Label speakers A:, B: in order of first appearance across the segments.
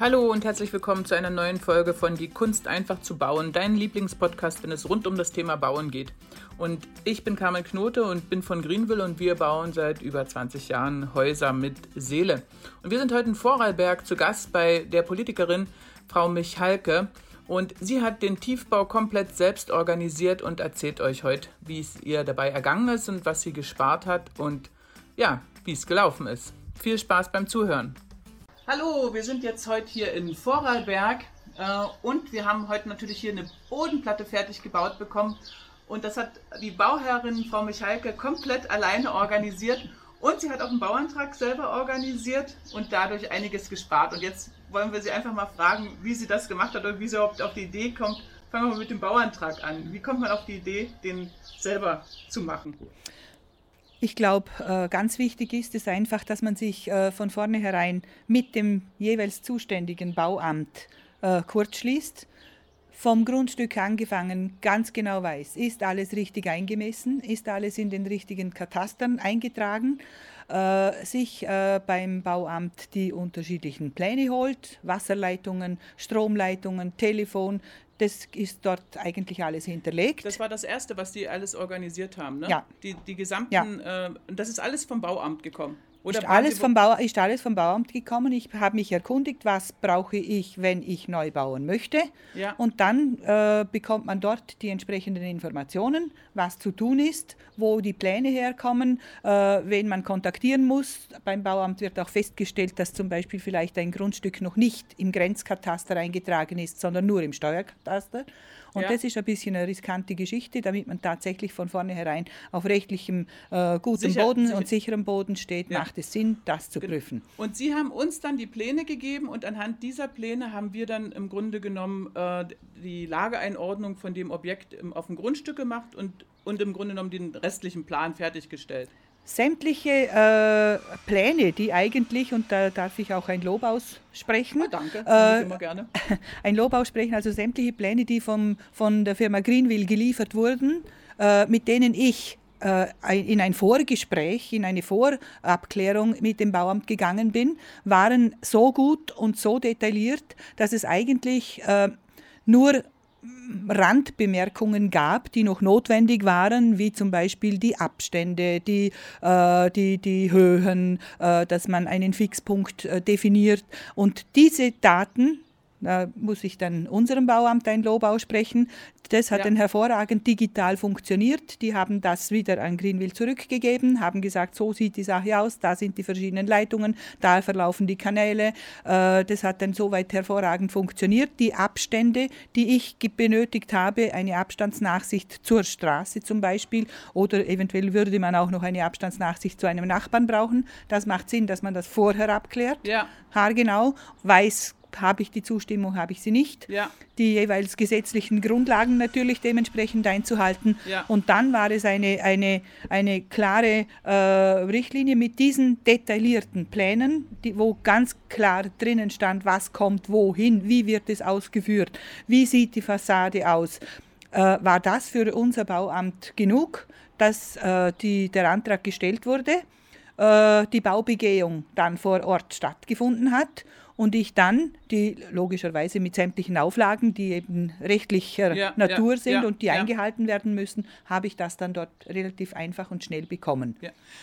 A: Hallo und herzlich willkommen zu einer neuen Folge von Die Kunst einfach zu bauen, dein Lieblingspodcast, wenn es rund um das Thema Bauen geht. Und ich bin Carmen Knote und bin von Greenville und wir bauen seit über 20 Jahren Häuser mit Seele. Und wir sind heute in Vorarlberg zu Gast bei der Politikerin Frau Michalke. Und sie hat den Tiefbau komplett selbst organisiert und erzählt euch heute, wie es ihr dabei ergangen ist und was sie gespart hat und ja, wie es gelaufen ist. Viel Spaß beim Zuhören. Hallo, wir sind jetzt heute hier in Vorarlberg äh, und wir haben heute natürlich hier eine Bodenplatte fertig gebaut bekommen. Und das hat die Bauherrin Frau Michalke komplett alleine organisiert. Und sie hat auch einen Bauantrag selber organisiert und dadurch einiges gespart. Und jetzt wollen wir sie einfach mal fragen, wie sie das gemacht hat oder wie sie überhaupt auf die Idee kommt. Fangen wir mal mit dem Bauantrag an. Wie kommt man auf die Idee, den selber zu machen?
B: Ich glaube, äh, ganz wichtig ist es einfach, dass man sich äh, von vornherein mit dem jeweils zuständigen Bauamt äh, kurzschließt. Vom Grundstück angefangen ganz genau weiß, ist alles richtig eingemessen, ist alles in den richtigen Katastern eingetragen, sich beim Bauamt die unterschiedlichen Pläne holt, Wasserleitungen, Stromleitungen, Telefon, das ist dort eigentlich alles hinterlegt.
A: Das war das Erste, was die alles organisiert haben, ne?
B: Ja.
A: Die, die gesamten, ja. äh, das ist alles vom Bauamt gekommen.
B: Ist, alles vom Bau, ist alles vom Bauamt gekommen. Ich habe mich erkundigt, was brauche ich, wenn ich neu bauen möchte.
A: Ja.
B: Und dann äh, bekommt man dort die entsprechenden Informationen, was zu tun ist, wo die Pläne herkommen, äh, wen man kontaktieren muss. Beim Bauamt wird auch festgestellt, dass zum Beispiel vielleicht ein Grundstück noch nicht im Grenzkataster eingetragen ist, sondern nur im Steuerkataster. Und ja. das ist ein bisschen eine riskante Geschichte, damit man tatsächlich von vornherein auf rechtlichem äh, gutem Sicher, Boden sicher. und sicherem Boden steht, ja. macht es Sinn, das zu prüfen.
A: Und Sie haben uns dann die Pläne gegeben und anhand dieser Pläne haben wir dann im Grunde genommen äh, die Lageeinordnung von dem Objekt im, auf dem Grundstück gemacht und, und im Grunde genommen den restlichen Plan fertiggestellt
B: sämtliche äh, Pläne, die eigentlich, und da darf ich auch ein Lob aussprechen.
A: Oh, danke, äh, immer gerne.
B: Ein Lob aussprechen, also sämtliche Pläne, die vom, von der Firma Greenville geliefert wurden, äh, mit denen ich in ein Vorgespräch, in eine Vorabklärung mit dem Bauamt gegangen bin, waren so gut und so detailliert, dass es eigentlich äh, nur Randbemerkungen gab, die noch notwendig waren, wie zum Beispiel die Abstände, die, äh, die, die Höhen, äh, dass man einen Fixpunkt äh, definiert. Und diese Daten, da muss ich dann unserem Bauamt ein Lob aussprechen. Das hat ja. dann hervorragend digital funktioniert. Die haben das wieder an Greenville zurückgegeben, haben gesagt, so sieht die Sache aus, da sind die verschiedenen Leitungen, da verlaufen die Kanäle. Äh, das hat dann soweit hervorragend funktioniert. Die Abstände, die ich benötigt habe, eine Abstandsnachsicht zur Straße zum Beispiel, oder eventuell würde man auch noch eine Abstandsnachsicht zu einem Nachbarn brauchen. Das macht Sinn, dass man das vorher abklärt.
A: Ja.
B: Haargenau, weiß habe ich die Zustimmung, habe ich sie nicht.
A: Ja.
B: Die jeweils gesetzlichen Grundlagen natürlich dementsprechend einzuhalten.
A: Ja.
B: Und dann war es eine, eine, eine klare äh, Richtlinie mit diesen detaillierten Plänen, die, wo ganz klar drinnen stand, was kommt wohin, wie wird es ausgeführt, wie sieht die Fassade aus. Äh, war das für unser Bauamt genug, dass äh, die, der Antrag gestellt wurde? Äh, die Baubegehung dann vor Ort stattgefunden hat und ich dann, die logischerweise mit sämtlichen Auflagen, die eben rechtlicher ja, Natur ja, sind ja, und die eingehalten werden müssen, habe ich das dann dort relativ einfach und schnell bekommen.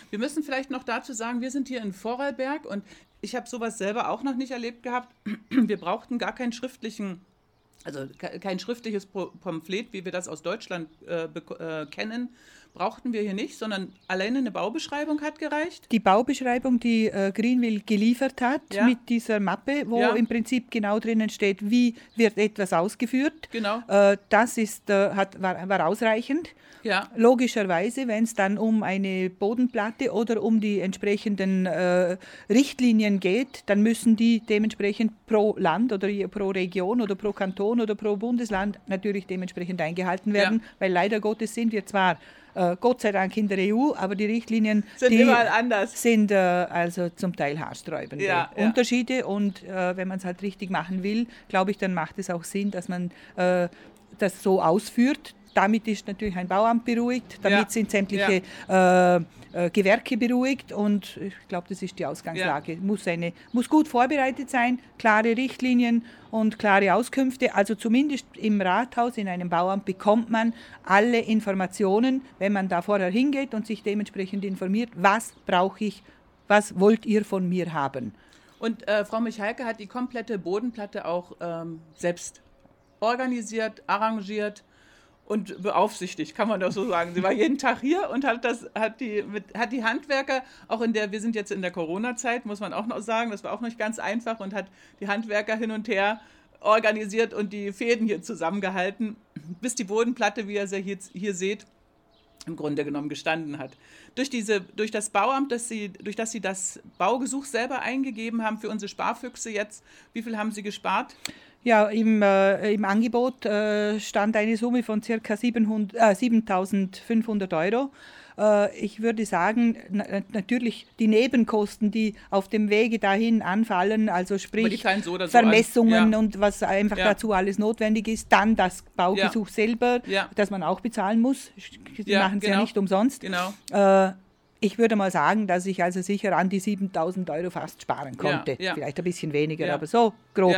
A: Wir müssen vielleicht noch dazu sagen, wir sind hier in Vorarlberg und ich habe sowas selber auch noch nicht erlebt gehabt. Wir brauchten gar keinen schriftlichen also kein schriftliches Pamphlet, wie wir das aus Deutschland äh, äh, kennen, brauchten wir hier nicht, sondern alleine eine Baubeschreibung hat gereicht.
B: Die Baubeschreibung, die äh, Greenville geliefert hat
A: ja.
B: mit dieser Mappe, wo ja. im Prinzip genau drinnen steht, wie wird etwas ausgeführt.
A: Genau.
B: Äh, das ist, äh, hat, war, war ausreichend.
A: Ja.
B: Logischerweise, wenn es dann um eine Bodenplatte oder um die entsprechenden äh, Richtlinien geht, dann müssen die dementsprechend pro Land oder pro Region oder pro Kanton oder pro Bundesland natürlich dementsprechend eingehalten werden, ja. weil leider Gottes sind wir zwar äh, Gott sei Dank in der EU, aber die Richtlinien
A: sind
B: die
A: überall anders.
B: Sind äh, also zum Teil haarsträubende
A: ja,
B: Unterschiede ja. und äh, wenn man es halt richtig machen will, glaube ich, dann macht es auch Sinn, dass man äh, das so ausführt, damit ist natürlich ein Bauamt beruhigt, damit ja. sind sämtliche ja. äh, äh, Gewerke beruhigt und ich glaube, das ist die Ausgangslage. Ja. Muss, eine, muss gut vorbereitet sein, klare Richtlinien und klare Auskünfte. Also zumindest im Rathaus, in einem Bauamt bekommt man alle Informationen, wenn man da vorher hingeht und sich dementsprechend informiert, was brauche ich, was wollt ihr von mir haben.
A: Und äh, Frau Michalke hat die komplette Bodenplatte auch ähm, selbst organisiert, arrangiert und beaufsichtigt, kann man doch so sagen. Sie war jeden Tag hier und hat das, hat die, mit, hat die Handwerker, auch in der, wir sind jetzt in der Corona-Zeit, muss man auch noch sagen, das war auch nicht ganz einfach und hat die Handwerker hin und her organisiert und die Fäden hier zusammengehalten, bis die Bodenplatte, wie ihr sie hier, hier seht, im Grunde genommen gestanden hat. Durch, diese, durch das Bauamt, dass sie, durch das Sie das Baugesuch selber eingegeben haben für unsere Sparfüchse jetzt, wie viel haben Sie gespart?
B: Ja, im, äh, im Angebot äh, stand eine Summe von ca. 7.500 Euro. Äh, ich würde sagen, na, natürlich die Nebenkosten, die auf dem Wege dahin anfallen, also sprich so Vermessungen ja. und was einfach ja. dazu alles notwendig ist, dann das Baugesuch ja. selber, das man auch bezahlen muss. Sie machen es genau. ja nicht umsonst. Genau. Äh, ich würde mal sagen, dass ich also sicher an die 7000 Euro fast sparen konnte. Vielleicht ein bisschen weniger, aber so grob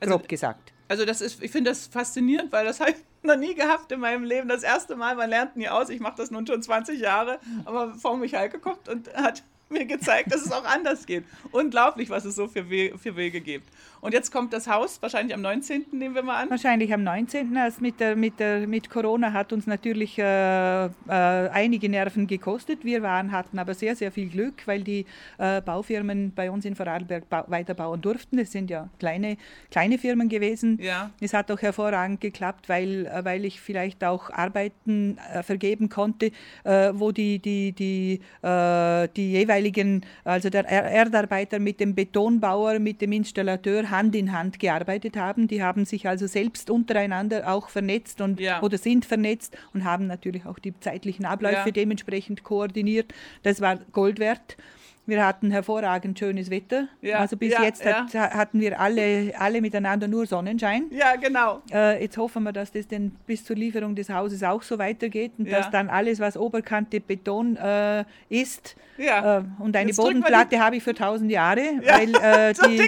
B: also, grob gesagt.
A: Also das ist, ich finde das faszinierend, weil das habe ich noch nie gehabt in meinem Leben. Das erste Mal, man lernt nie aus. Ich mache das nun schon 20 Jahre, aber Frau Michalke kommt und hat mir gezeigt, dass es auch anders geht. Unglaublich, was es so für, We für Wege gibt. Und jetzt kommt das Haus, wahrscheinlich am 19. nehmen wir mal an.
B: Wahrscheinlich am 19. Also mit, der, mit, der, mit Corona hat uns natürlich äh, äh, einige Nerven gekostet. Wir waren, hatten aber sehr, sehr viel Glück, weil die äh, Baufirmen bei uns in Vorarlberg ba weiterbauen durften. Es sind ja kleine, kleine Firmen gewesen. Ja. Es hat auch hervorragend geklappt, weil, äh, weil ich vielleicht auch Arbeiten äh, vergeben konnte, äh, wo die, die, die, die jeweiligen, also der Erdarbeiter mit dem Betonbauer, mit dem Installateur Hand in Hand gearbeitet haben. Die haben sich also selbst untereinander auch vernetzt und, ja. oder sind vernetzt und haben natürlich auch die zeitlichen Abläufe ja. dementsprechend koordiniert. Das war Gold wert. Wir hatten hervorragend schönes Wetter. Ja, also bis ja, jetzt hat, ja. hatten wir alle, alle miteinander nur Sonnenschein.
A: Ja, genau.
B: Äh, jetzt hoffen wir, dass das denn bis zur Lieferung des Hauses auch so weitergeht und dass dann alles, was Oberkante Beton äh, ist, äh, und eine jetzt Bodenplatte habe ich für 1000 Jahre, weil, äh, so die,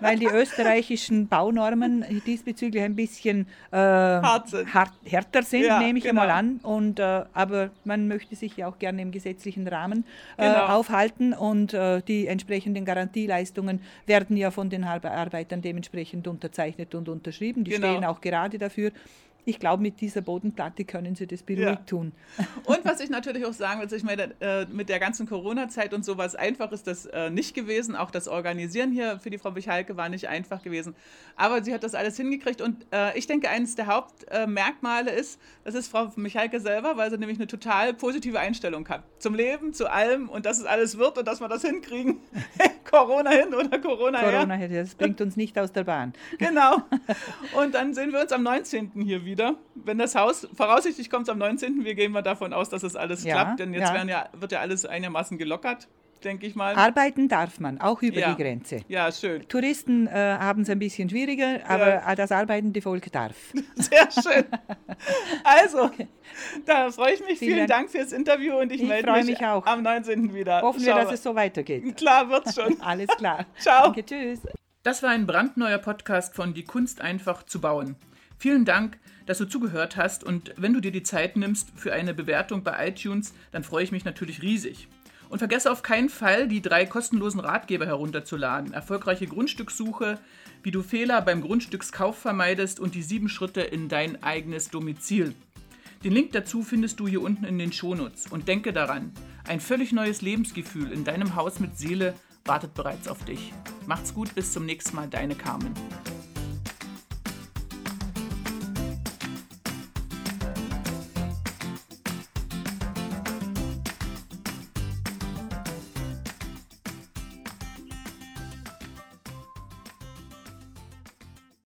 B: weil die österreichischen Baunormen diesbezüglich ein bisschen äh, Hart sind. Hart, härter sind, nehme ich genau. einmal an. Und, äh, aber man möchte sich ja auch gerne im gesetzlichen Rahmen genau. aufhalten und und äh, die entsprechenden Garantieleistungen werden ja von den Arbeitern dementsprechend unterzeichnet und unterschrieben. Die genau. stehen auch gerade dafür ich glaube, mit dieser Bodenplatte können sie das beruhigt ja. tun.
A: Und was ich natürlich auch sagen will, ich meine, äh, mit der ganzen Corona-Zeit und sowas einfach ist das äh, nicht gewesen. Auch das Organisieren hier für die Frau Michalke war nicht einfach gewesen. Aber sie hat das alles hingekriegt und äh, ich denke, eines der Hauptmerkmale ist, das ist Frau Michalke selber, weil sie nämlich eine total positive Einstellung hat. Zum Leben, zu allem und dass es alles wird und dass wir das hinkriegen. Corona hin oder Corona, Corona her.
B: das bringt uns nicht aus der Bahn.
A: Genau. Und dann sehen wir uns am 19. hier wieder wieder. Wenn das Haus, voraussichtlich kommt es am 19., wir gehen mal davon aus, dass es das alles ja, klappt, denn jetzt ja. Ja, wird ja alles einigermaßen gelockert denke ich mal.
B: Arbeiten darf man, auch über ja. die Grenze.
A: Ja, schön.
B: Touristen äh, haben es ein bisschen schwieriger, aber ja. das arbeitende Volk darf.
A: Sehr schön. Also, okay. da freue ich mich. Vielen, Vielen Dank. fürs Interview und ich, ich melde mich, mich auch. am 19. wieder.
B: Hoffen Schau. wir, dass es so weitergeht.
A: Klar wird's schon.
B: Alles klar.
A: Ciao.
B: Danke, tschüss.
A: Das war ein brandneuer Podcast von Die Kunst einfach zu bauen. Vielen Dank, dass du zugehört hast und wenn du dir die Zeit nimmst für eine Bewertung bei iTunes, dann freue ich mich natürlich riesig. Und vergesse auf keinen Fall, die drei kostenlosen Ratgeber herunterzuladen. Erfolgreiche Grundstückssuche, wie du Fehler beim Grundstückskauf vermeidest und die sieben Schritte in dein eigenes Domizil. Den Link dazu findest du hier unten in den Shownotes. Und denke daran, ein völlig neues Lebensgefühl in deinem Haus mit Seele wartet bereits auf dich. Macht's gut, bis zum nächsten Mal, deine Carmen.